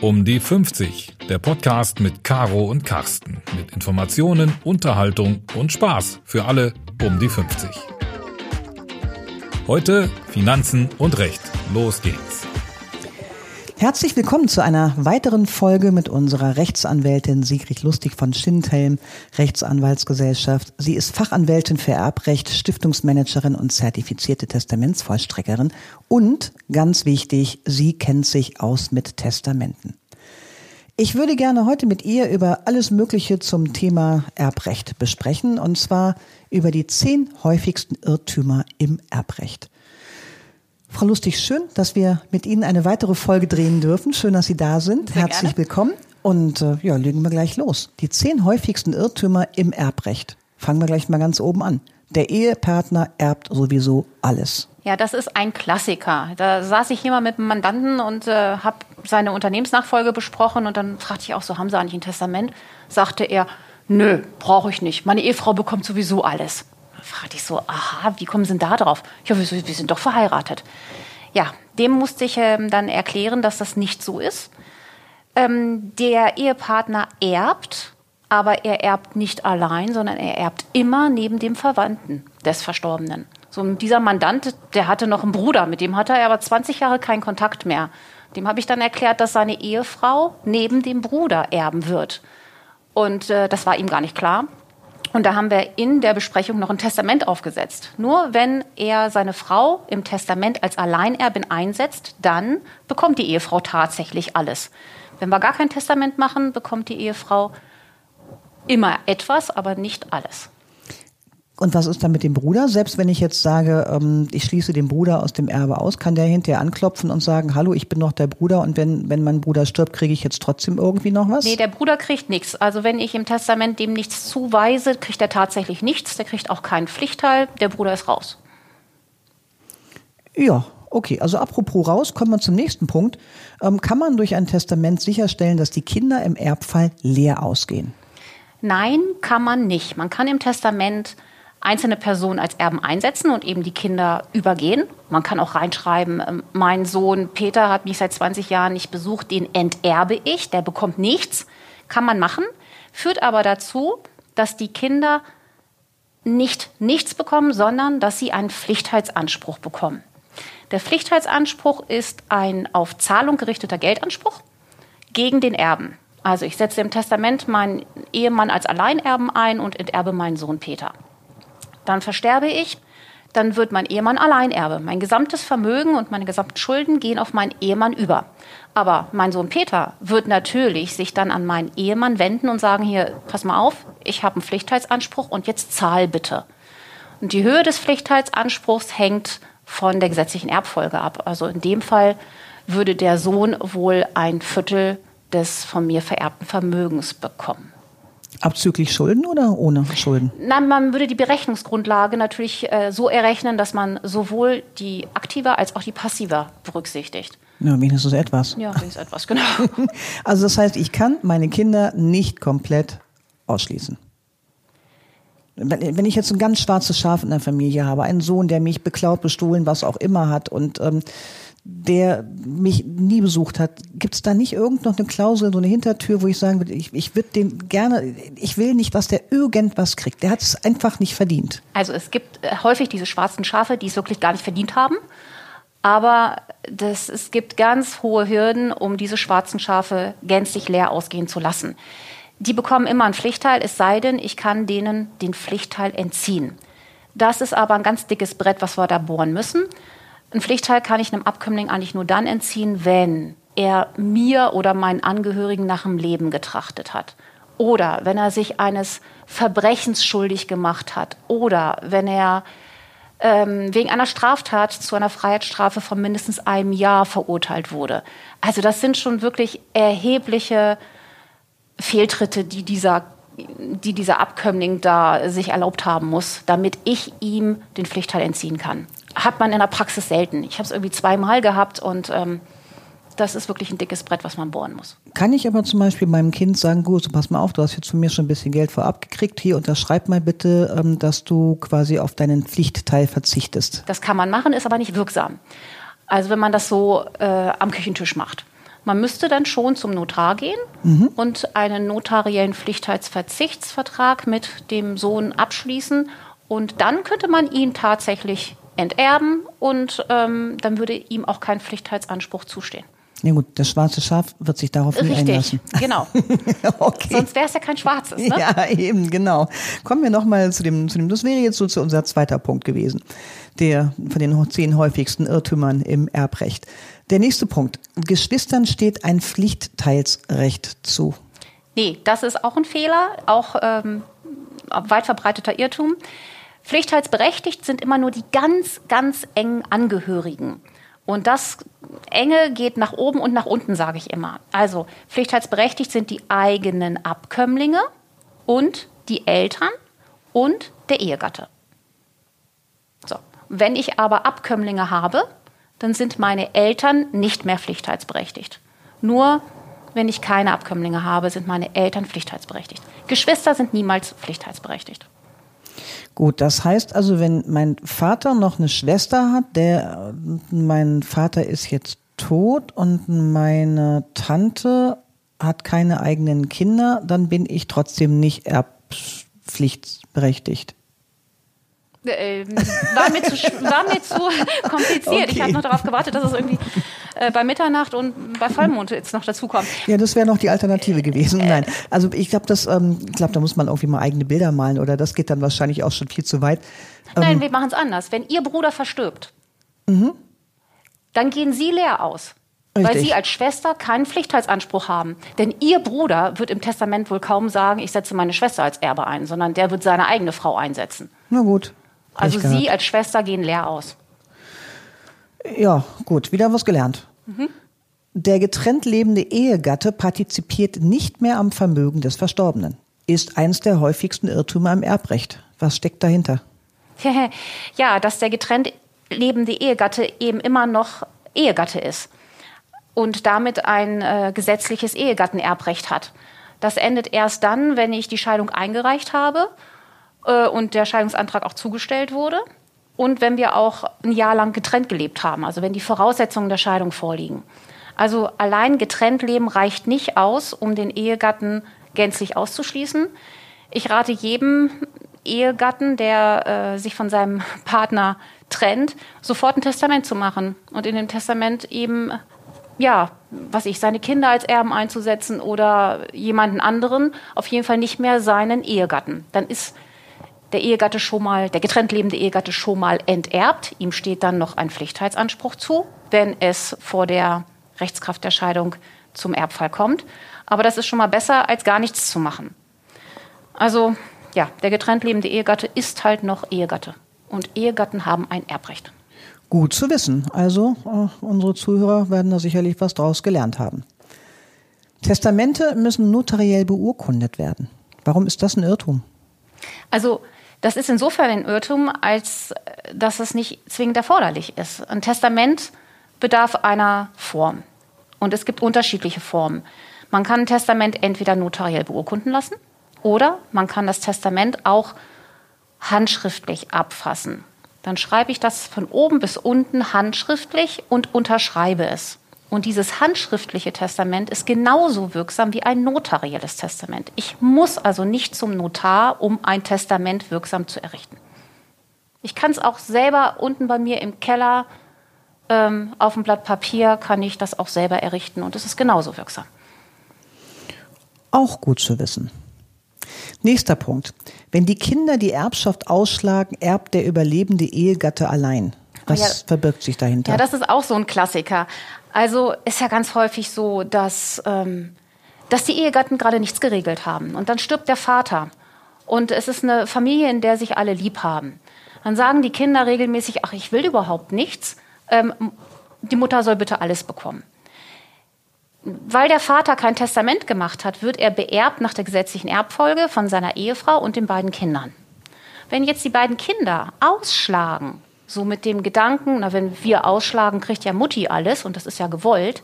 Um die 50, der Podcast mit Caro und Carsten. Mit Informationen, Unterhaltung und Spaß für alle um die 50. Heute Finanzen und Recht. Los geht's. Herzlich willkommen zu einer weiteren Folge mit unserer Rechtsanwältin Sigrid Lustig von Schindhelm, Rechtsanwaltsgesellschaft. Sie ist Fachanwältin für Erbrecht, Stiftungsmanagerin und zertifizierte Testamentsvollstreckerin. Und, ganz wichtig, sie kennt sich aus mit Testamenten. Ich würde gerne heute mit ihr über alles Mögliche zum Thema Erbrecht besprechen, und zwar über die zehn häufigsten Irrtümer im Erbrecht. Frau Lustig, schön, dass wir mit Ihnen eine weitere Folge drehen dürfen. Schön, dass Sie da sind. Sehr Herzlich gerne. willkommen. Und äh, ja, legen wir gleich los. Die zehn häufigsten Irrtümer im Erbrecht. Fangen wir gleich mal ganz oben an. Der Ehepartner erbt sowieso alles. Ja, das ist ein Klassiker. Da saß ich hier mal mit einem Mandanten und äh, habe seine Unternehmensnachfolge besprochen und dann fragte ich auch so, haben Sie eigentlich ein Testament? Sagte er, nö, brauche ich nicht. Meine Ehefrau bekommt sowieso alles fragte ich so, aha, wie kommen Sie denn da drauf? Ja, wir, wir sind doch verheiratet. Ja, dem musste ich ähm, dann erklären, dass das nicht so ist. Ähm, der Ehepartner erbt, aber er erbt nicht allein, sondern er erbt immer neben dem Verwandten des Verstorbenen. So dieser Mandant, der hatte noch einen Bruder, mit dem hatte er aber 20 Jahre keinen Kontakt mehr. Dem habe ich dann erklärt, dass seine Ehefrau neben dem Bruder erben wird. Und äh, das war ihm gar nicht klar. Und da haben wir in der Besprechung noch ein Testament aufgesetzt. Nur wenn er seine Frau im Testament als Alleinerbin einsetzt, dann bekommt die Ehefrau tatsächlich alles. Wenn wir gar kein Testament machen, bekommt die Ehefrau immer etwas, aber nicht alles. Und was ist dann mit dem Bruder? Selbst wenn ich jetzt sage, ähm, ich schließe den Bruder aus dem Erbe aus, kann der hinterher anklopfen und sagen, hallo, ich bin noch der Bruder und wenn, wenn mein Bruder stirbt, kriege ich jetzt trotzdem irgendwie noch was? Nee, der Bruder kriegt nichts. Also wenn ich im Testament dem nichts zuweise, kriegt er tatsächlich nichts. Der kriegt auch keinen Pflichtteil. Der Bruder ist raus. Ja, okay. Also apropos raus, kommen wir zum nächsten Punkt. Ähm, kann man durch ein Testament sicherstellen, dass die Kinder im Erbfall leer ausgehen? Nein, kann man nicht. Man kann im Testament einzelne Personen als Erben einsetzen und eben die Kinder übergehen. Man kann auch reinschreiben, ähm, mein Sohn Peter hat mich seit 20 Jahren nicht besucht, den enterbe ich, der bekommt nichts. Kann man machen, führt aber dazu, dass die Kinder nicht nichts bekommen, sondern dass sie einen Pflichtheitsanspruch bekommen. Der Pflichtheitsanspruch ist ein auf Zahlung gerichteter Geldanspruch gegen den Erben. Also ich setze im Testament meinen Ehemann als Alleinerben ein und enterbe meinen Sohn Peter. Dann versterbe ich, dann wird mein Ehemann Alleinerbe. Mein gesamtes Vermögen und meine gesamten Schulden gehen auf meinen Ehemann über. Aber mein Sohn Peter wird natürlich sich dann an meinen Ehemann wenden und sagen, hier, pass mal auf, ich habe einen Pflichtheitsanspruch und jetzt zahl bitte. Und die Höhe des Pflichtheitsanspruchs hängt von der gesetzlichen Erbfolge ab. Also in dem Fall würde der Sohn wohl ein Viertel des von mir vererbten Vermögens bekommen. Abzüglich Schulden oder ohne Schulden? Nein, man würde die Berechnungsgrundlage natürlich äh, so errechnen, dass man sowohl die aktive als auch die passive berücksichtigt. Ja, wenigstens etwas. Ja, wenigstens etwas, genau. also das heißt, ich kann meine Kinder nicht komplett ausschließen. Wenn ich jetzt ein ganz schwarzes Schaf in der Familie habe, einen Sohn, der mich beklaut, bestohlen, was auch immer hat und ähm, der mich nie besucht hat, gibt es da nicht irgend noch eine Klausel, so eine Hintertür, wo ich sagen würde, ich, ich würde den gerne, ich will nicht, dass der irgendwas kriegt. Der hat es einfach nicht verdient. Also es gibt äh, häufig diese schwarzen Schafe, die es wirklich gar nicht verdient haben. Aber das, es gibt ganz hohe Hürden, um diese schwarzen Schafe gänzlich leer ausgehen zu lassen. Die bekommen immer einen Pflichtteil, es sei denn, ich kann denen den Pflichtteil entziehen. Das ist aber ein ganz dickes Brett, was wir da bohren müssen. Ein Pflichtteil kann ich einem Abkömmling eigentlich nur dann entziehen, wenn er mir oder meinen Angehörigen nach dem Leben getrachtet hat. Oder wenn er sich eines Verbrechens schuldig gemacht hat. Oder wenn er ähm, wegen einer Straftat zu einer Freiheitsstrafe von mindestens einem Jahr verurteilt wurde. Also das sind schon wirklich erhebliche Fehltritte, die dieser, die dieser Abkömmling da sich erlaubt haben muss, damit ich ihm den Pflichtteil entziehen kann hat man in der Praxis selten. Ich habe es irgendwie zweimal gehabt und ähm, das ist wirklich ein dickes Brett, was man bohren muss. Kann ich aber zum Beispiel meinem Kind sagen, gut, so pass mal auf, du hast jetzt von mir schon ein bisschen Geld vorab gekriegt, hier unterschreib mal bitte, ähm, dass du quasi auf deinen Pflichtteil verzichtest. Das kann man machen, ist aber nicht wirksam. Also wenn man das so äh, am Küchentisch macht. Man müsste dann schon zum Notar gehen mhm. und einen notariellen Pflichtheitsverzichtsvertrag mit dem Sohn abschließen. Und dann könnte man ihn tatsächlich enterben und ähm, dann würde ihm auch kein Pflichtheitsanspruch zustehen. Ja gut, das schwarze Schaf wird sich darauf nicht einlassen. genau. okay. Sonst wäre es ja kein schwarzes. Ne? Ja, eben, genau. Kommen wir nochmal zu dem, zu dem, das wäre jetzt so zu unser zweiter Punkt gewesen, der von den zehn häufigsten Irrtümern im Erbrecht. Der nächste Punkt. Geschwistern steht ein Pflichtteilsrecht zu. Nee, das ist auch ein Fehler, auch ähm, weit verbreiteter Irrtum. Pflichtteilsberechtigt sind immer nur die ganz, ganz engen Angehörigen. Und das Enge geht nach oben und nach unten, sage ich immer. Also pflichtheitsberechtigt sind die eigenen Abkömmlinge und die Eltern und der Ehegatte. So. Wenn ich aber Abkömmlinge habe, dann sind meine Eltern nicht mehr pflichtheitsberechtigt. Nur wenn ich keine Abkömmlinge habe, sind meine Eltern pflichtheitsberechtigt. Geschwister sind niemals pflichtheitsberechtigt. Gut, das heißt also, wenn mein Vater noch eine Schwester hat, der, mein Vater ist jetzt tot und meine Tante hat keine eigenen Kinder, dann bin ich trotzdem nicht erbpflichtberechtigt. Äh, war, mir zu, war mir zu kompliziert. Okay. Ich habe noch darauf gewartet, dass es irgendwie äh, bei Mitternacht und bei Vollmond jetzt noch dazukommt. Ja, das wäre noch die Alternative gewesen. Nein, also ich glaube, das, ähm, ich glaube, da muss man irgendwie mal eigene Bilder malen oder das geht dann wahrscheinlich auch schon viel zu weit. Nein, ähm, wir machen es anders. Wenn Ihr Bruder verstirbt, mhm. dann gehen Sie leer aus. Richtig. Weil Sie als Schwester keinen Pflichtheitsanspruch haben. Denn Ihr Bruder wird im Testament wohl kaum sagen, ich setze meine Schwester als Erbe ein, sondern der wird seine eigene Frau einsetzen. Na gut. Also Sie als Schwester gehen leer aus. Ja, gut, wieder was gelernt. Mhm. Der getrennt lebende Ehegatte partizipiert nicht mehr am Vermögen des Verstorbenen. Ist eins der häufigsten Irrtümer im Erbrecht. Was steckt dahinter? ja, dass der getrennt lebende Ehegatte eben immer noch Ehegatte ist und damit ein äh, gesetzliches Ehegattenerbrecht hat. Das endet erst dann, wenn ich die Scheidung eingereicht habe äh, und der Scheidungsantrag auch zugestellt wurde. Und wenn wir auch ein Jahr lang getrennt gelebt haben, also wenn die Voraussetzungen der Scheidung vorliegen. Also allein getrennt leben reicht nicht aus, um den Ehegatten gänzlich auszuschließen. Ich rate jedem Ehegatten, der äh, sich von seinem Partner trennt, sofort ein Testament zu machen und in dem Testament eben ja, was ich, seine Kinder als Erben einzusetzen oder jemanden anderen, auf jeden Fall nicht mehr seinen Ehegatten. Dann ist der Ehegatte schon mal, der getrennt lebende Ehegatte schon mal enterbt. Ihm steht dann noch ein Pflichtheitsanspruch zu, wenn es vor der Rechtskraft der Scheidung zum Erbfall kommt. Aber das ist schon mal besser, als gar nichts zu machen. Also, ja, der getrennt lebende Ehegatte ist halt noch Ehegatte. Und Ehegatten haben ein Erbrecht. Gut zu wissen. Also, äh, unsere Zuhörer werden da sicherlich was draus gelernt haben. Testamente müssen notariell beurkundet werden. Warum ist das ein Irrtum? Also, das ist insofern ein Irrtum, als äh, dass es nicht zwingend erforderlich ist. Ein Testament bedarf einer Form. Und es gibt unterschiedliche Formen. Man kann ein Testament entweder notariell beurkunden lassen oder man kann das Testament auch handschriftlich abfassen. Dann schreibe ich das von oben bis unten handschriftlich und unterschreibe es. Und dieses handschriftliche Testament ist genauso wirksam wie ein notarielles Testament. Ich muss also nicht zum Notar, um ein Testament wirksam zu errichten. Ich kann es auch selber unten bei mir im Keller ähm, auf dem Blatt Papier kann ich das auch selber errichten und es ist genauso wirksam. Auch gut zu wissen. Nächster Punkt. Wenn die Kinder die Erbschaft ausschlagen, erbt der überlebende Ehegatte allein. Was ja, verbirgt sich dahinter? Ja, das ist auch so ein Klassiker. Also ist ja ganz häufig so, dass, ähm, dass die Ehegatten gerade nichts geregelt haben. Und dann stirbt der Vater. Und es ist eine Familie, in der sich alle lieb haben. Dann sagen die Kinder regelmäßig, ach, ich will überhaupt nichts. Ähm, die Mutter soll bitte alles bekommen. Weil der Vater kein Testament gemacht hat, wird er beerbt nach der gesetzlichen Erbfolge von seiner Ehefrau und den beiden Kindern. Wenn jetzt die beiden Kinder ausschlagen so mit dem Gedanken, na, wenn wir ausschlagen, kriegt ja Mutti alles und das ist ja gewollt,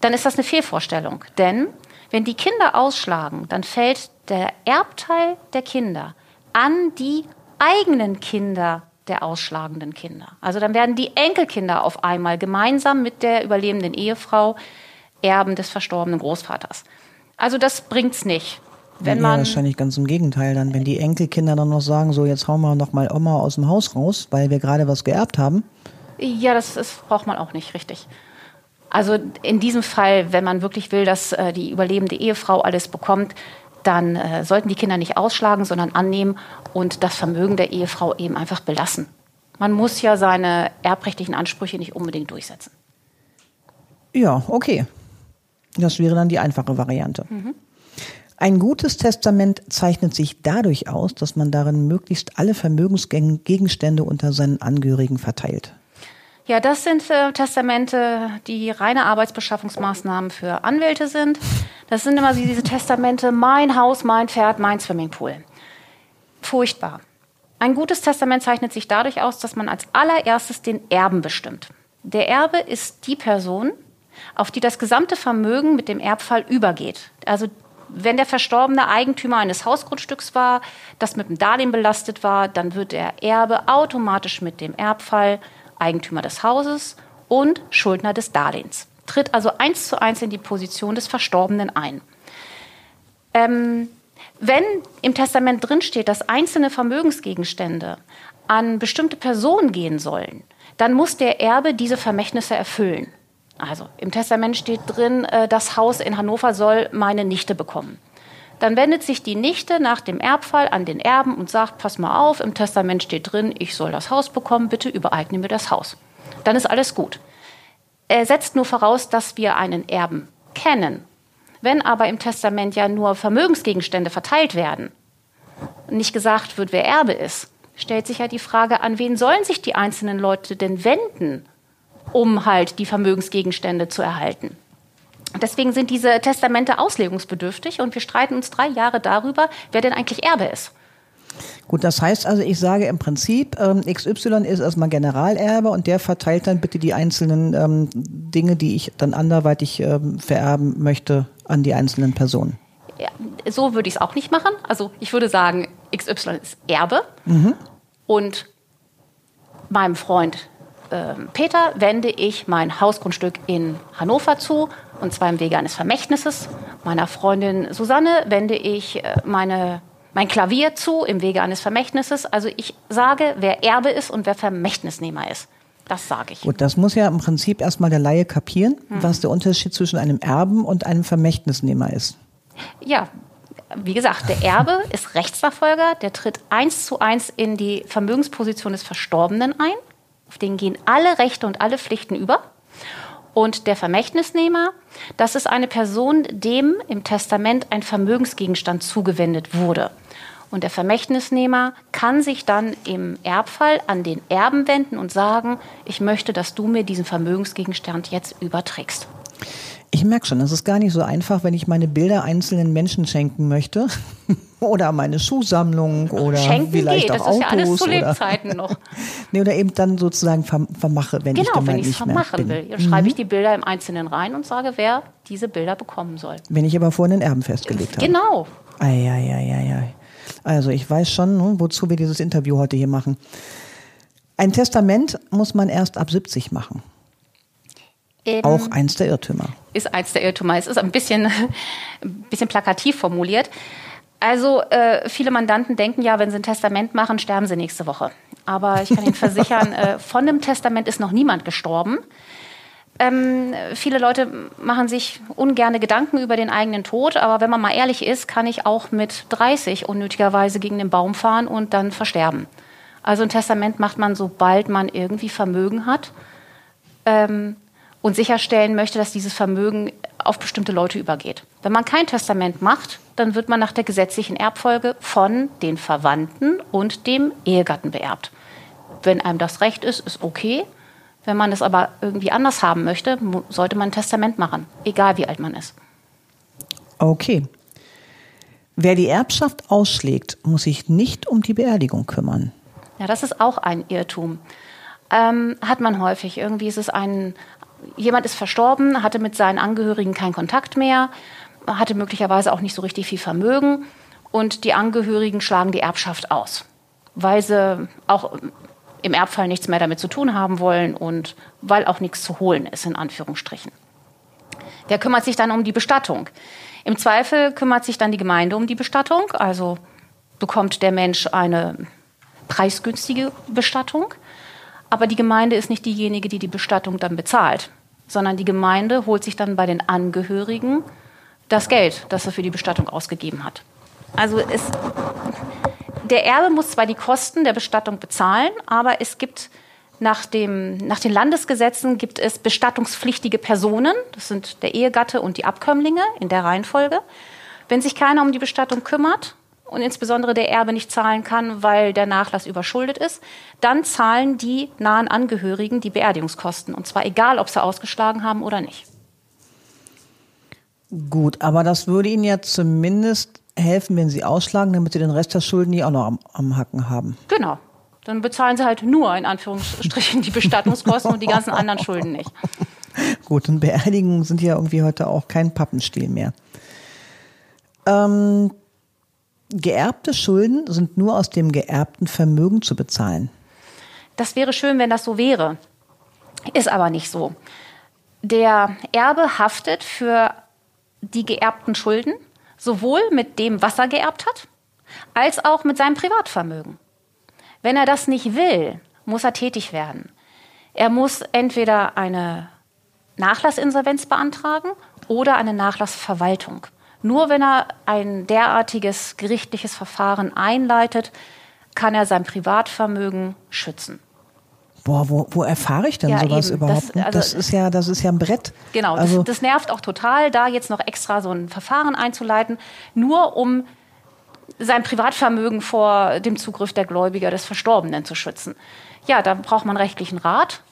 dann ist das eine Fehlvorstellung. Denn wenn die Kinder ausschlagen, dann fällt der Erbteil der Kinder an die eigenen Kinder der ausschlagenden Kinder. Also dann werden die Enkelkinder auf einmal gemeinsam mit der überlebenden Ehefrau Erben des verstorbenen Großvaters. Also das bringt's nicht. Wenn ja, man wahrscheinlich ganz im Gegenteil dann, wenn die Enkelkinder dann noch sagen, so jetzt hauen wir noch mal Oma aus dem Haus raus, weil wir gerade was geerbt haben. Ja, das, das braucht man auch nicht, richtig. Also in diesem Fall, wenn man wirklich will, dass äh, die überlebende Ehefrau alles bekommt, dann äh, sollten die Kinder nicht ausschlagen, sondern annehmen und das Vermögen der Ehefrau eben einfach belassen. Man muss ja seine erbrechtlichen Ansprüche nicht unbedingt durchsetzen. Ja, okay. Das wäre dann die einfache Variante. Ein gutes Testament zeichnet sich dadurch aus, dass man darin möglichst alle Vermögensgegenstände unter seinen Angehörigen verteilt. Ja, das sind äh, Testamente, die reine Arbeitsbeschaffungsmaßnahmen für Anwälte sind. Das sind immer diese Testamente, mein Haus, mein Pferd, mein Swimmingpool. Furchtbar. Ein gutes Testament zeichnet sich dadurch aus, dass man als allererstes den Erben bestimmt. Der Erbe ist die Person, auf die das gesamte Vermögen mit dem Erbfall übergeht. Also wenn der Verstorbene Eigentümer eines Hausgrundstücks war, das mit dem Darlehen belastet war, dann wird der Erbe automatisch mit dem Erbfall Eigentümer des Hauses und Schuldner des Darlehens. Tritt also eins zu eins in die Position des Verstorbenen ein. Ähm, wenn im Testament drinsteht, dass einzelne Vermögensgegenstände an bestimmte Personen gehen sollen, dann muss der Erbe diese Vermächtnisse erfüllen. Also im Testament steht drin, äh, das Haus in Hannover soll meine Nichte bekommen. Dann wendet sich die Nichte nach dem Erbfall an den Erben und sagt, pass mal auf, im Testament steht drin, ich soll das Haus bekommen, bitte übereigne mir das Haus. Dann ist alles gut. Er setzt nur voraus, dass wir einen Erben kennen. Wenn aber im Testament ja nur Vermögensgegenstände verteilt werden, nicht gesagt wird, wer Erbe ist, stellt sich ja die Frage, an wen sollen sich die einzelnen Leute denn wenden, um halt die Vermögensgegenstände zu erhalten? Deswegen sind diese Testamente auslegungsbedürftig und wir streiten uns drei Jahre darüber, wer denn eigentlich Erbe ist. Gut, das heißt also, ich sage im Prinzip, ähm, XY ist erstmal Generalerbe und der verteilt dann bitte die einzelnen ähm, Dinge, die ich dann anderweitig ähm, vererben möchte, an die einzelnen Personen. Ja, so würde ich es auch nicht machen. Also ich würde sagen, XY ist Erbe und meinem Freund ähm, Peter wende ich mein Hausgrundstück in Hannover zu, und zwar im Wege eines Vermächtnisses. Meiner Freundin Susanne wende ich äh, meine, mein Klavier zu im Wege eines Vermächtnisses. Also ich sage, wer Erbe ist und wer Vermächtnisnehmer ist. Das sage ich. Gut, das muss ja im Prinzip erstmal der Laie kapieren, was der Unterschied zwischen einem Erben und einem Vermächtnisnehmer ist. Ja, wie gesagt, der Erbe ist Rechtsnachfolger, der tritt eins zu eins in die Vermögensposition des Verstorbenen ein. Auf den gehen alle Rechte und alle Pflichten über. Und der Vermächtnisnehmer, das ist eine Person, dem im Testament ein Vermögensgegenstand zugewendet wurde. Und der Vermächtnisnehmer kann sich dann im Erbfall an den Erben wenden und sagen, ich möchte, dass du mir diesen Vermögensgegenstand jetzt überträgst. Ich merke schon, es ist gar nicht so einfach, wenn ich meine Bilder einzelnen Menschen schenken möchte. oder meine Schuhsammlung oder Schenken vielleicht geht, auch das ist ja alles Autos zu oder, Lebzeiten noch. nee, oder eben dann sozusagen verm vermache, wenn ich Genau, dann mal wenn ich es nicht mehr vermachen bin. will. Dann schreibe ich die Bilder im Einzelnen rein und sage, wer diese Bilder bekommen soll. Wenn ich aber vorhin den Erben festgelegt habe. Genau. Eieieiei. Also ich weiß schon, ne, wozu wir dieses Interview heute hier machen. Ein Testament muss man erst ab 70 machen. Ähm, Auch eins der Irrtümer. ist eins der Irrtümer. Es ist ein bisschen, ein bisschen plakativ formuliert. Also äh, viele Mandanten denken ja, wenn sie ein Testament machen, sterben sie nächste Woche. Aber ich kann Ihnen versichern, äh, von dem Testament ist noch niemand gestorben. Ähm, viele Leute machen sich ungerne Gedanken über den eigenen Tod, aber wenn man mal ehrlich ist, kann ich auch mit 30 unnötigerweise gegen den Baum fahren und dann versterben. Also ein Testament macht man, sobald man irgendwie Vermögen hat ähm, und sicherstellen möchte, dass dieses Vermögen auf bestimmte Leute übergeht. Wenn man kein Testament macht, dann wird man nach der gesetzlichen Erbfolge von den Verwandten und dem Ehegatten beerbt. Wenn einem das recht ist, ist okay. Wenn man es aber irgendwie anders haben möchte, sollte man ein Testament machen, egal wie alt man ist. Okay. Wer die Erbschaft ausschlägt, muss sich nicht um die Beerdigung kümmern. Ja, das ist auch ein Irrtum. Ähm, hat man häufig. Irgendwie ist es ein, jemand ist verstorben, hatte mit seinen Angehörigen keinen Kontakt mehr, hatte möglicherweise auch nicht so richtig viel Vermögen und die Angehörigen schlagen die Erbschaft aus, weil sie auch im Erbfall nichts mehr damit zu tun haben wollen und weil auch nichts zu holen ist, in Anführungsstrichen. Wer kümmert sich dann um die Bestattung? Im Zweifel kümmert sich dann die Gemeinde um die Bestattung, also bekommt der Mensch eine preisgünstige Bestattung. Aber die Gemeinde ist nicht diejenige, die die Bestattung dann bezahlt, sondern die Gemeinde holt sich dann bei den Angehörigen das Geld, das er für die Bestattung ausgegeben hat. Also es, der Erbe muss zwar die Kosten der Bestattung bezahlen, aber es gibt nach, dem, nach den Landesgesetzen gibt es bestattungspflichtige Personen. Das sind der Ehegatte und die Abkömmlinge in der Reihenfolge. Wenn sich keiner um die Bestattung kümmert und insbesondere der Erbe nicht zahlen kann, weil der Nachlass überschuldet ist, dann zahlen die nahen Angehörigen die Beerdigungskosten. Und zwar egal, ob sie ausgeschlagen haben oder nicht. Gut, aber das würde Ihnen ja zumindest helfen, wenn Sie ausschlagen, damit Sie den Rest der Schulden nie auch noch am, am Hacken haben. Genau. Dann bezahlen sie halt nur in Anführungsstrichen die Bestattungskosten und die ganzen anderen Schulden nicht. Gut, und Beerdigungen sind ja irgendwie heute auch kein Pappenstiel mehr. Ähm, geerbte Schulden sind nur aus dem geerbten Vermögen zu bezahlen. Das wäre schön, wenn das so wäre. Ist aber nicht so. Der Erbe haftet für die geerbten Schulden, sowohl mit dem, was er geerbt hat, als auch mit seinem Privatvermögen. Wenn er das nicht will, muss er tätig werden. Er muss entweder eine Nachlassinsolvenz beantragen oder eine Nachlassverwaltung. Nur wenn er ein derartiges gerichtliches Verfahren einleitet, kann er sein Privatvermögen schützen. Boah, wo, wo erfahre ich denn ja, sowas eben. überhaupt? Das, also, das, ist ja, das ist ja ein Brett. Genau, also, das, das nervt auch total, da jetzt noch extra so ein Verfahren einzuleiten, nur um sein Privatvermögen vor dem Zugriff der Gläubiger des Verstorbenen zu schützen. Ja, da braucht man rechtlichen Rat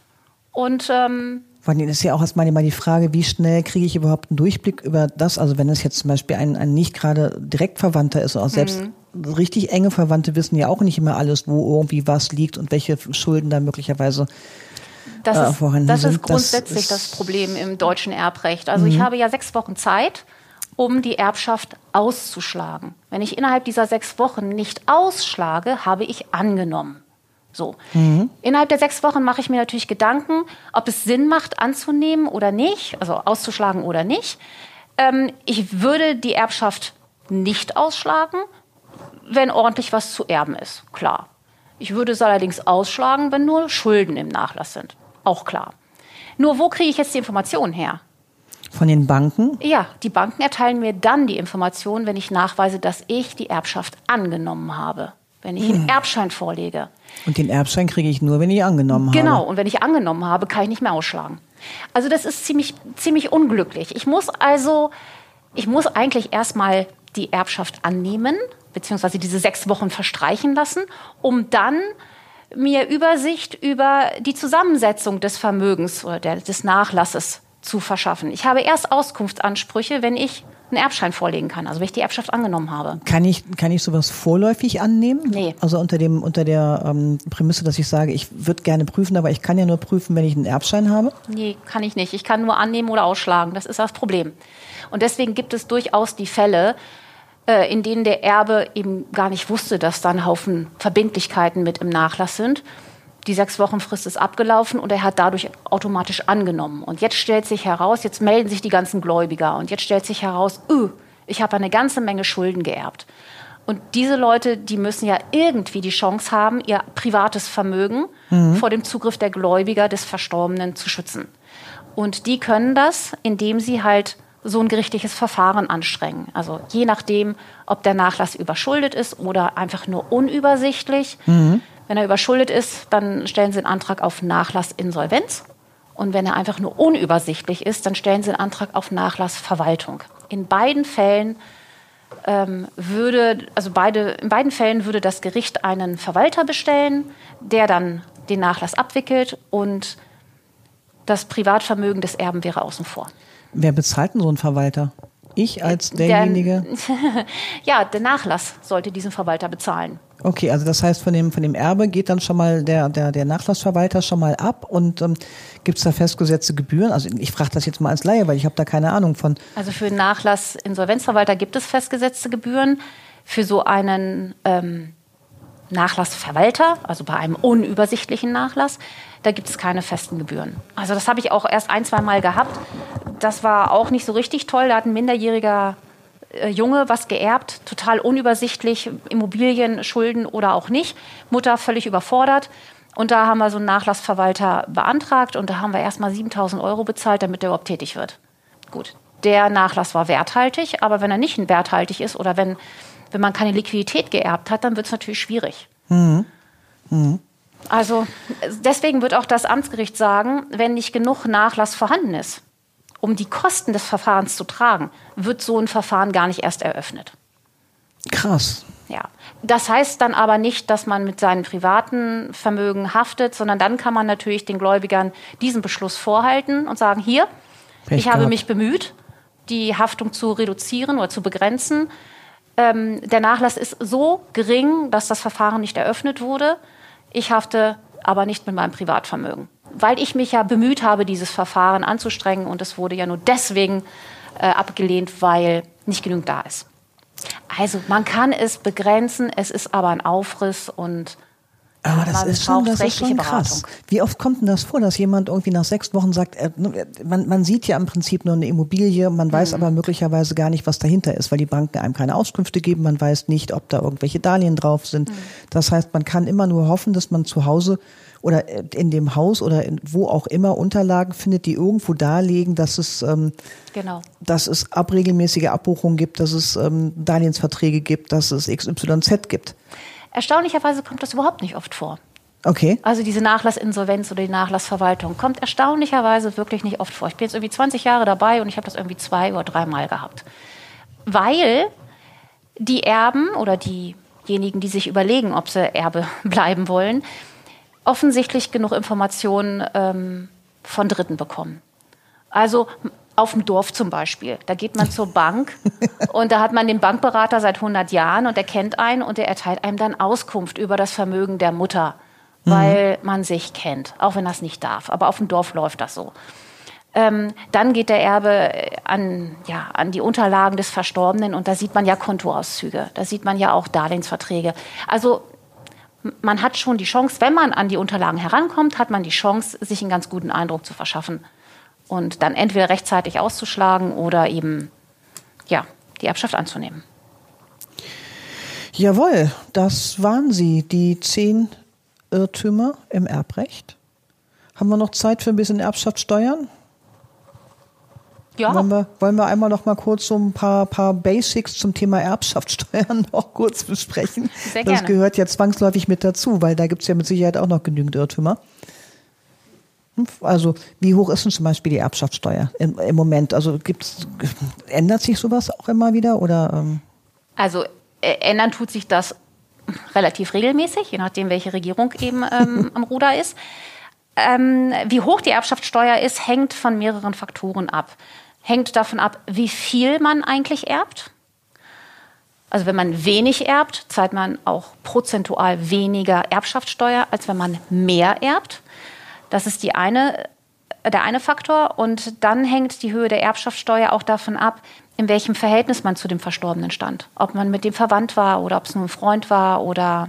und ähm, vor allem ist ja auch erstmal immer die Frage, wie schnell kriege ich überhaupt einen Durchblick über das? Also wenn es jetzt zum Beispiel ein, ein nicht gerade direkt Verwandter ist, auch selbst mhm. richtig enge Verwandte wissen ja auch nicht immer alles, wo irgendwie was liegt und welche Schulden da möglicherweise das äh, vorhanden das sind. Das ist grundsätzlich das, ist das Problem im deutschen Erbrecht. Also mhm. ich habe ja sechs Wochen Zeit, um die Erbschaft auszuschlagen. Wenn ich innerhalb dieser sechs Wochen nicht ausschlage, habe ich angenommen. So. Mhm. Innerhalb der sechs Wochen mache ich mir natürlich Gedanken, ob es Sinn macht, anzunehmen oder nicht, also auszuschlagen oder nicht. Ähm, ich würde die Erbschaft nicht ausschlagen, wenn ordentlich was zu erben ist, klar. Ich würde es allerdings ausschlagen, wenn nur Schulden im Nachlass sind, auch klar. Nur wo kriege ich jetzt die Informationen her? Von den Banken? Ja, die Banken erteilen mir dann die Informationen, wenn ich nachweise, dass ich die Erbschaft angenommen habe. Wenn ich hm. einen Erbschein vorlege. Und den Erbschein kriege ich nur, wenn ich angenommen genau, habe. Genau, und wenn ich angenommen habe, kann ich nicht mehr ausschlagen. Also das ist ziemlich, ziemlich unglücklich. Ich muss also, ich muss eigentlich erstmal die Erbschaft annehmen, beziehungsweise diese sechs Wochen verstreichen lassen, um dann mir Übersicht über die Zusammensetzung des Vermögens oder der, des Nachlasses zu verschaffen. Ich habe erst Auskunftsansprüche, wenn ich einen Erbschein vorlegen kann, also wenn ich die Erbschaft angenommen habe. Kann ich, kann ich sowas vorläufig annehmen? Nee. Also unter, dem, unter der ähm, Prämisse, dass ich sage, ich würde gerne prüfen, aber ich kann ja nur prüfen, wenn ich einen Erbschein habe? Nee, kann ich nicht. Ich kann nur annehmen oder ausschlagen. Das ist das Problem. Und deswegen gibt es durchaus die Fälle, äh, in denen der Erbe eben gar nicht wusste, dass da ein Haufen Verbindlichkeiten mit im Nachlass sind die sechs Wochen Frist ist abgelaufen und er hat dadurch automatisch angenommen. Und jetzt stellt sich heraus, jetzt melden sich die ganzen Gläubiger und jetzt stellt sich heraus, öh, ich habe eine ganze Menge Schulden geerbt. Und diese Leute, die müssen ja irgendwie die Chance haben, ihr privates Vermögen mhm. vor dem Zugriff der Gläubiger des Verstorbenen zu schützen. Und die können das, indem sie halt so ein gerichtliches Verfahren anstrengen. Also je nachdem, ob der Nachlass überschuldet ist oder einfach nur unübersichtlich. Mhm. Wenn er überschuldet ist, dann stellen Sie einen Antrag auf Nachlassinsolvenz. Und wenn er einfach nur unübersichtlich ist, dann stellen Sie einen Antrag auf Nachlassverwaltung. In beiden Fällen ähm, würde, also beide, in beiden Fällen würde das Gericht einen Verwalter bestellen, der dann den Nachlass abwickelt und das Privatvermögen des Erben wäre außen vor. Wer bezahlt denn so einen Verwalter? Ich als derjenige? Der, ja, der Nachlass sollte diesen Verwalter bezahlen. Okay, also das heißt, von dem, von dem Erbe geht dann schon mal der, der, der Nachlassverwalter schon mal ab und ähm, gibt es da festgesetzte Gebühren? Also ich frage das jetzt mal als Laie, weil ich habe da keine Ahnung von. Also für Nachlass-Insolvenzverwalter gibt es festgesetzte Gebühren. Für so einen ähm, Nachlassverwalter, also bei einem unübersichtlichen Nachlass, da gibt es keine festen Gebühren. Also das habe ich auch erst ein, zwei Mal gehabt. Das war auch nicht so richtig toll. Da hat ein minderjähriger äh, Junge was geerbt, total unübersichtlich, Immobilien, Schulden oder auch nicht. Mutter völlig überfordert. Und da haben wir so einen Nachlassverwalter beantragt und da haben wir erstmal 7000 Euro bezahlt, damit der überhaupt tätig wird. Gut, der Nachlass war werthaltig, aber wenn er nicht werthaltig ist oder wenn, wenn man keine Liquidität geerbt hat, dann wird es natürlich schwierig. Mhm. Mhm. Also deswegen wird auch das Amtsgericht sagen, wenn nicht genug Nachlass vorhanden ist, um die Kosten des Verfahrens zu tragen, wird so ein Verfahren gar nicht erst eröffnet. Krass. Ja. Das heißt dann aber nicht, dass man mit seinem privaten Vermögen haftet, sondern dann kann man natürlich den Gläubigern diesen Beschluss vorhalten und sagen, hier, Pech ich habe gehabt. mich bemüht, die Haftung zu reduzieren oder zu begrenzen. Ähm, der Nachlass ist so gering, dass das Verfahren nicht eröffnet wurde. Ich hafte aber nicht mit meinem Privatvermögen, weil ich mich ja bemüht habe, dieses Verfahren anzustrengen und es wurde ja nur deswegen äh, abgelehnt, weil nicht genügend da ist. Also man kann es begrenzen, es ist aber ein Aufriss und aber das ist schon, das ist schon krass. Wie oft kommt denn das vor, dass jemand irgendwie nach sechs Wochen sagt, äh, man, man sieht ja im Prinzip nur eine Immobilie, man weiß mhm. aber möglicherweise gar nicht, was dahinter ist, weil die Banken einem keine Auskünfte geben, man weiß nicht, ob da irgendwelche Darlehen drauf sind. Mhm. Das heißt, man kann immer nur hoffen, dass man zu Hause oder in dem Haus oder in, wo auch immer Unterlagen findet, die irgendwo darlegen, dass es, ähm, genau. dass es abregelmäßige Abbuchungen gibt, dass es ähm, Darlehensverträge gibt, dass es XYZ gibt. Erstaunlicherweise kommt das überhaupt nicht oft vor. Okay. Also diese Nachlassinsolvenz oder die Nachlassverwaltung kommt erstaunlicherweise wirklich nicht oft vor. Ich bin jetzt irgendwie 20 Jahre dabei und ich habe das irgendwie zwei oder dreimal gehabt. Weil die Erben oder diejenigen, die sich überlegen, ob sie Erbe bleiben wollen, offensichtlich genug Informationen ähm, von Dritten bekommen. Also auf dem Dorf zum Beispiel. Da geht man zur Bank und da hat man den Bankberater seit 100 Jahren und der kennt einen und der erteilt einem dann Auskunft über das Vermögen der Mutter, weil mhm. man sich kennt, auch wenn das nicht darf. Aber auf dem Dorf läuft das so. Ähm, dann geht der Erbe an, ja, an die Unterlagen des Verstorbenen und da sieht man ja Kontoauszüge, da sieht man ja auch Darlehensverträge. Also man hat schon die Chance, wenn man an die Unterlagen herankommt, hat man die Chance, sich einen ganz guten Eindruck zu verschaffen und dann entweder rechtzeitig auszuschlagen oder eben ja, die Erbschaft anzunehmen. Jawohl, das waren sie, die zehn Irrtümer im Erbrecht. Haben wir noch Zeit für ein bisschen Erbschaftssteuern? Ja. Wollen wir, wollen wir einmal noch mal kurz so ein paar, paar Basics zum Thema Erbschaftssteuern noch kurz besprechen? Sehr gerne. Das gehört ja zwangsläufig mit dazu, weil da gibt es ja mit Sicherheit auch noch genügend Irrtümer. Also wie hoch ist denn zum Beispiel die Erbschaftssteuer im, im Moment? Also gibt's, ändert sich sowas auch immer wieder oder? Ähm? Also äh, ändern tut sich das relativ regelmäßig, je nachdem, welche Regierung eben ähm, am Ruder ist. Ähm, wie hoch die Erbschaftssteuer ist, hängt von mehreren Faktoren ab. Hängt davon ab, wie viel man eigentlich erbt. Also wenn man wenig erbt, zahlt man auch prozentual weniger Erbschaftssteuer, als wenn man mehr erbt. Das ist die eine, der eine Faktor. Und dann hängt die Höhe der Erbschaftssteuer auch davon ab, in welchem Verhältnis man zu dem Verstorbenen stand. Ob man mit dem verwandt war oder ob es nur ein Freund war oder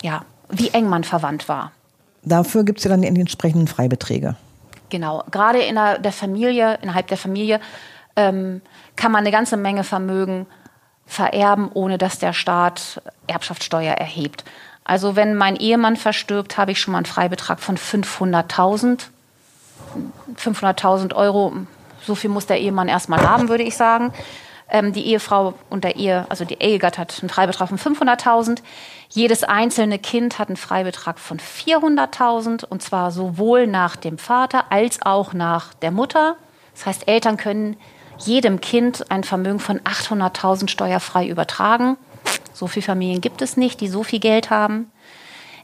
ja, wie eng man verwandt war. Dafür gibt es ja dann die entsprechenden Freibeträge. Genau, gerade in der, der Familie, innerhalb der Familie ähm, kann man eine ganze Menge Vermögen vererben, ohne dass der Staat Erbschaftssteuer erhebt. Also wenn mein Ehemann verstirbt, habe ich schon mal einen Freibetrag von 500.000. 500.000 Euro, so viel muss der Ehemann erstmal haben, würde ich sagen. Ähm, die Ehefrau und der Ehe, also die Ehegatte hat einen Freibetrag von 500.000. Jedes einzelne Kind hat einen Freibetrag von 400.000 und zwar sowohl nach dem Vater als auch nach der Mutter. Das heißt, Eltern können jedem Kind ein Vermögen von 800.000 steuerfrei übertragen. So viele Familien gibt es nicht, die so viel Geld haben.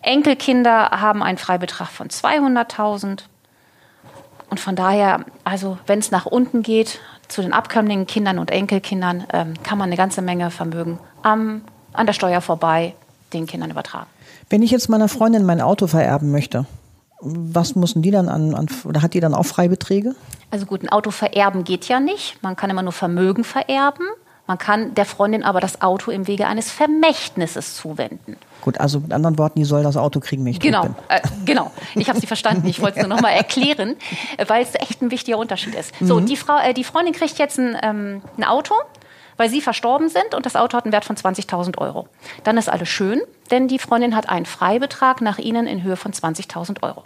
Enkelkinder haben einen Freibetrag von 200.000. Und von daher, also wenn es nach unten geht, zu den abkömmlichen Kindern und Enkelkindern, ähm, kann man eine ganze Menge Vermögen am, an der Steuer vorbei den Kindern übertragen. Wenn ich jetzt meiner Freundin mein Auto vererben möchte, was müssen die dann an, an, oder hat die dann auch Freibeträge? Also gut, ein Auto vererben geht ja nicht. Man kann immer nur Vermögen vererben Man kann der Freundin aber das Auto im Wege eines Vermächtnisses zuwenden. Gut, also mit anderen Worten, die soll das Auto kriegen, wenn ich Genau, äh, genau. Ich habe Sie verstanden. Ich wollte es nur noch mal erklären, weil es echt ein wichtiger Unterschied ist. So, die Frau, äh, die Freundin kriegt jetzt ein, ähm, ein Auto, weil Sie verstorben sind und das Auto hat einen Wert von 20.000 Euro. Dann ist alles schön, denn die Freundin hat einen Freibetrag nach Ihnen in Höhe von 20.000 Euro.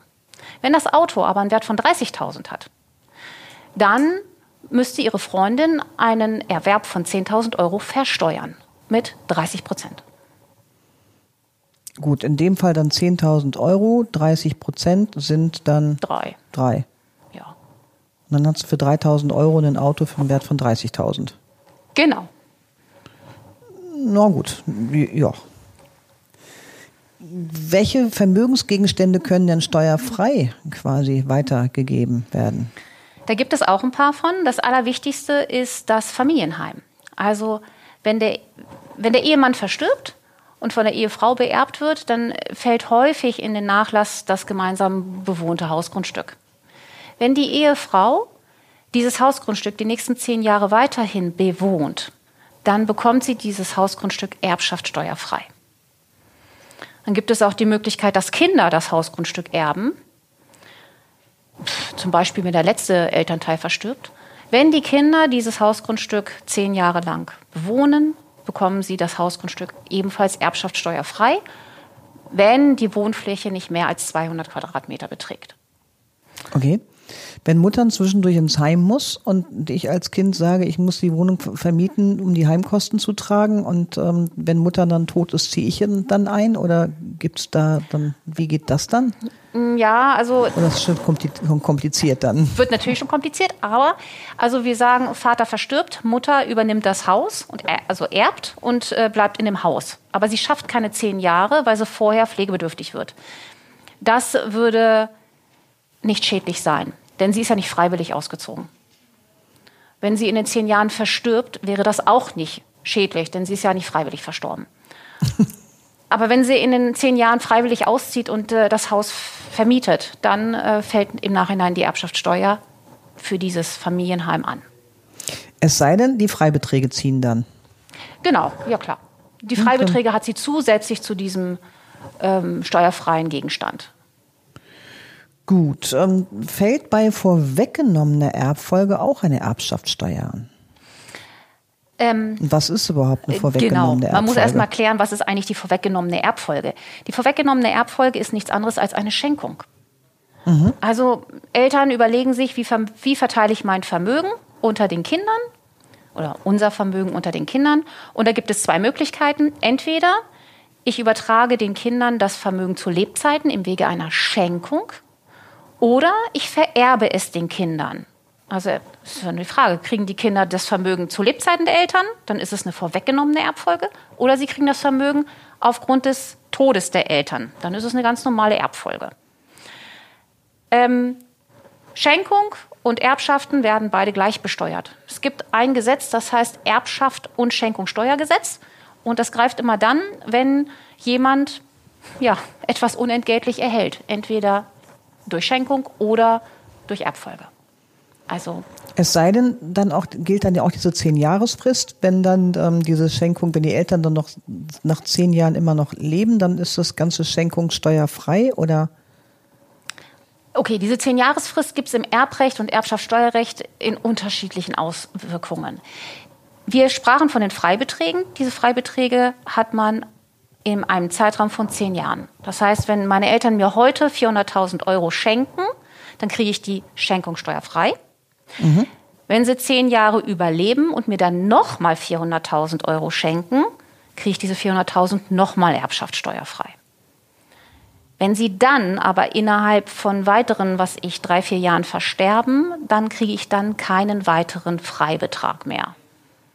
Wenn das Auto aber einen Wert von 30.000 hat, dann müsste Ihre Freundin einen Erwerb von 10.000 Euro versteuern mit 30 Prozent. Gut, in dem Fall dann 10.000 Euro, 30 Prozent sind dann Drei. drei. Ja. Und dann hat sie für 3.000 Euro ein Auto für einen Wert von 30.000. Genau. Na gut, ja. Welche Vermögensgegenstände können denn steuerfrei quasi weitergegeben werden? Da gibt es auch ein paar von. Das Allerwichtigste ist das Familienheim. Also wenn der, wenn der Ehemann verstirbt und von der Ehefrau beerbt wird, dann fällt häufig in den Nachlass das gemeinsam bewohnte Hausgrundstück. Wenn die Ehefrau dieses Hausgrundstück die nächsten zehn Jahre weiterhin bewohnt, dann bekommt sie dieses Hausgrundstück erbschaftssteuerfrei. Dann gibt es auch die Möglichkeit, dass Kinder das Hausgrundstück erben zum Beispiel wenn der letzte Elternteil verstirbt. Wenn die Kinder dieses Hausgrundstück zehn Jahre lang bewohnen, bekommen sie das Hausgrundstück ebenfalls erbschaftssteuerfrei, wenn die Wohnfläche nicht mehr als 200 Quadratmeter beträgt. Okay. Wenn Mutter zwischendurch ins Heim muss und ich als Kind sage, ich muss die Wohnung vermieten, um die Heimkosten zu tragen und ähm, wenn Mutter dann tot ist, ziehe ich dann ein oder gibt's da dann, wie geht das dann? Ja, also Oder ist das schon kompli- kompliziert dann? wird natürlich schon kompliziert, aber also wir sagen, Vater verstirbt, Mutter übernimmt das Haus und er, also erbt und äh, bleibt in dem Haus. Aber sie schafft keine zehn Jahre, weil sie vorher pflegebedürftig wird. Das würde nicht schädlich sein, denn sie ist ja nicht freiwillig ausgezogen. Wenn sie in den zehn Jahren verstirbt, wäre das auch nicht schädlich, denn sie ist ja nicht freiwillig verstorben. Aber wenn sie in den zehn Jahren freiwillig auszieht und äh, das Haus vermietet, dann äh, fällt im Nachhinein die Erbschaftssteuer für dieses Familienheim an. Es sei denn, die Freibeträge ziehen dann. Genau, ja klar. Die Freibeträge hat sie zusätzlich zu diesem ähm, steuerfreien Gegenstand. Gut, ähm, fällt bei vorweggenommener Erbfolge auch eine Erbschaftssteuer an? Ähm, Was ist überhaupt eine Genau, vorweggenommene Erbfolge? man muss erst mal klären, was ist eigentlich die vorweggenommene Erbfolge. Die vorweggenommene Erbfolge ist nichts anderes als eine Schenkung. Also Eltern überlegen sich, wie, ver- wie verteile ich mein Vermögen unter den Kindern oder unser Vermögen unter den Kindern. Und da gibt es zwei Möglichkeiten. Entweder ich übertrage den Kindern das Vermögen zu Lebzeiten im Wege einer Schenkung oder ich vererbe es den Kindern. Also das ist eine Frage, kriegen die Kinder das Vermögen zu Lebzeiten der Eltern, dann ist es eine vorweggenommene Erbfolge, oder sie kriegen das Vermögen aufgrund des Todes der Eltern, dann ist es eine ganz normale Erbfolge. Ähm, Schenkung und Erbschaften werden beide gleich besteuert. Es gibt ein Gesetz, das heißt Erbschaft und Schenkungssteuergesetz. Und das greift immer dann, wenn jemand ja, etwas unentgeltlich erhält. Entweder durch Schenkung oder durch Erbfolge. Also Es sei denn, dann auch gilt dann ja auch diese zehn Jahresfrist, wenn dann ähm, diese Schenkung, wenn die Eltern dann noch nach zehn Jahren immer noch leben, dann ist das ganze Schenkungssteuerfrei oder Okay, diese Zehn-Jahresfrist gibt es im Erbrecht und Erbschaftssteuerrecht in unterschiedlichen Auswirkungen. Wir sprachen von den Freibeträgen. Diese Freibeträge hat man in einem Zeitraum von zehn Jahren. Das heißt, wenn meine Eltern mir heute 400.000 Euro schenken, dann kriege ich die Schenkung steuerfrei. Wenn sie zehn Jahre überleben und mir dann nochmal 400.000 Euro schenken, kriege ich diese 400.000 nochmal erbschaftssteuerfrei. Wenn sie dann aber innerhalb von weiteren, was ich, drei, vier Jahren versterben, dann kriege ich dann keinen weiteren Freibetrag mehr.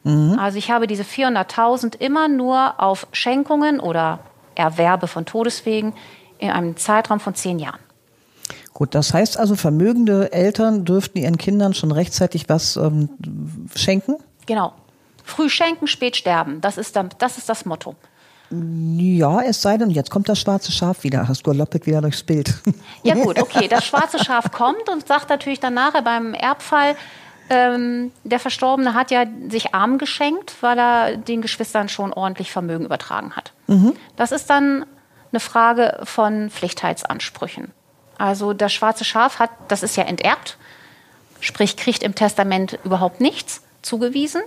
Also ich habe diese 400.000 immer nur auf Schenkungen oder Erwerbe von Todeswegen in einem Zeitraum von zehn Jahren. Gut, das heißt also, vermögende Eltern dürften ihren Kindern schon rechtzeitig was ähm, schenken? Genau. Früh schenken, spät sterben. Das ist, dann, das, ist das Motto. Ja, es sei denn, jetzt kommt das schwarze Schaf wieder. Hast galoppet wieder durchs Bild. Ja gut, okay. Das schwarze Schaf kommt und sagt natürlich dann nachher beim Erbfall, ähm, der Verstorbene hat ja sich arm geschenkt, weil er den Geschwistern schon ordentlich Vermögen übertragen hat. Mhm. Das ist dann eine Frage von Pflichtheitsansprüchen. Also das schwarze Schaf hat, das ist ja enterbt, sprich kriegt im Testament überhaupt nichts zugewiesen,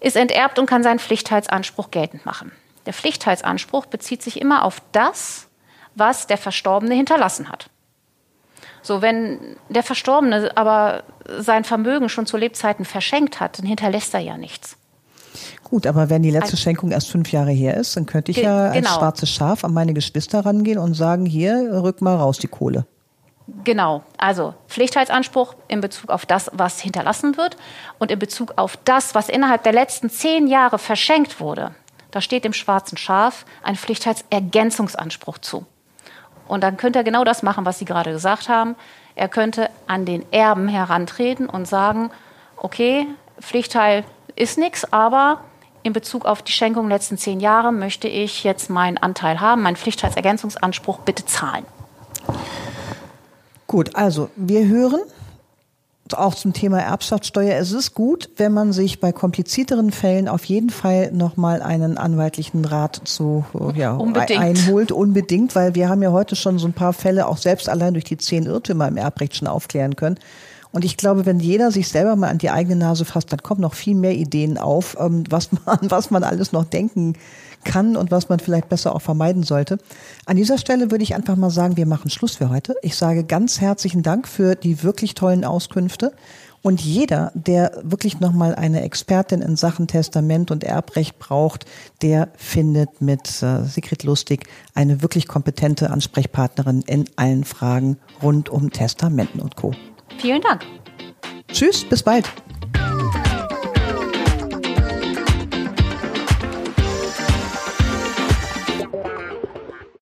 ist enterbt und kann seinen Pflichtheitsanspruch geltend machen. Der Pflichtheitsanspruch bezieht sich immer auf das, was der Verstorbene hinterlassen hat. So, wenn der Verstorbene aber sein Vermögen schon zu Lebzeiten verschenkt hat, dann hinterlässt er ja nichts. Gut, aber wenn die letzte Schenkung erst fünf Jahre her ist, dann könnte ich Ge ja als genau. schwarzes Schaf an meine Geschwister rangehen und sagen, hier, rück mal raus die Kohle. Genau, also Pflichtheitsanspruch in Bezug auf das, was hinterlassen wird und in Bezug auf das, was innerhalb der letzten zehn Jahre verschenkt wurde. Da steht dem schwarzen Schaf ein Pflichtheitsergänzungsanspruch zu. Und dann könnte er genau das machen, was Sie gerade gesagt haben. Er könnte an den Erben herantreten und sagen, okay, Pflichtteil ist nichts, aber in Bezug auf die Schenkung der letzten zehn Jahre möchte ich jetzt meinen Anteil haben, meinen Pflichtteilsergänzungsanspruch bitte zahlen. Gut, also wir hören, auch zum Thema Erbschaftssteuer. Es ist gut, wenn man sich bei komplizierteren Fällen auf jeden Fall nochmal einen anwaltlichen Rat zu ja, unbedingt. einholt, unbedingt, weil wir haben ja heute schon so ein paar Fälle auch selbst allein durch die zehn Irrtümer im Erbrecht schon aufklären können. Und ich glaube, wenn jeder sich selber mal an die eigene Nase fasst, dann kommen noch viel mehr Ideen auf, ähm, was man, was man alles noch denken kann und was man vielleicht besser auch vermeiden sollte. An dieser Stelle würde ich einfach mal sagen, wir machen Schluss für heute. Ich sage ganz herzlichen Dank für die wirklich tollen Auskünfte. Und jeder, der wirklich nochmal eine Expertin in Sachen Testament und Erbrecht braucht, der findet mit äh, Sigrid Lustig eine wirklich kompetente Ansprechpartnerin in allen Fragen rund um Testamenten und Co. Vielen Dank. Tschüss, bis bald.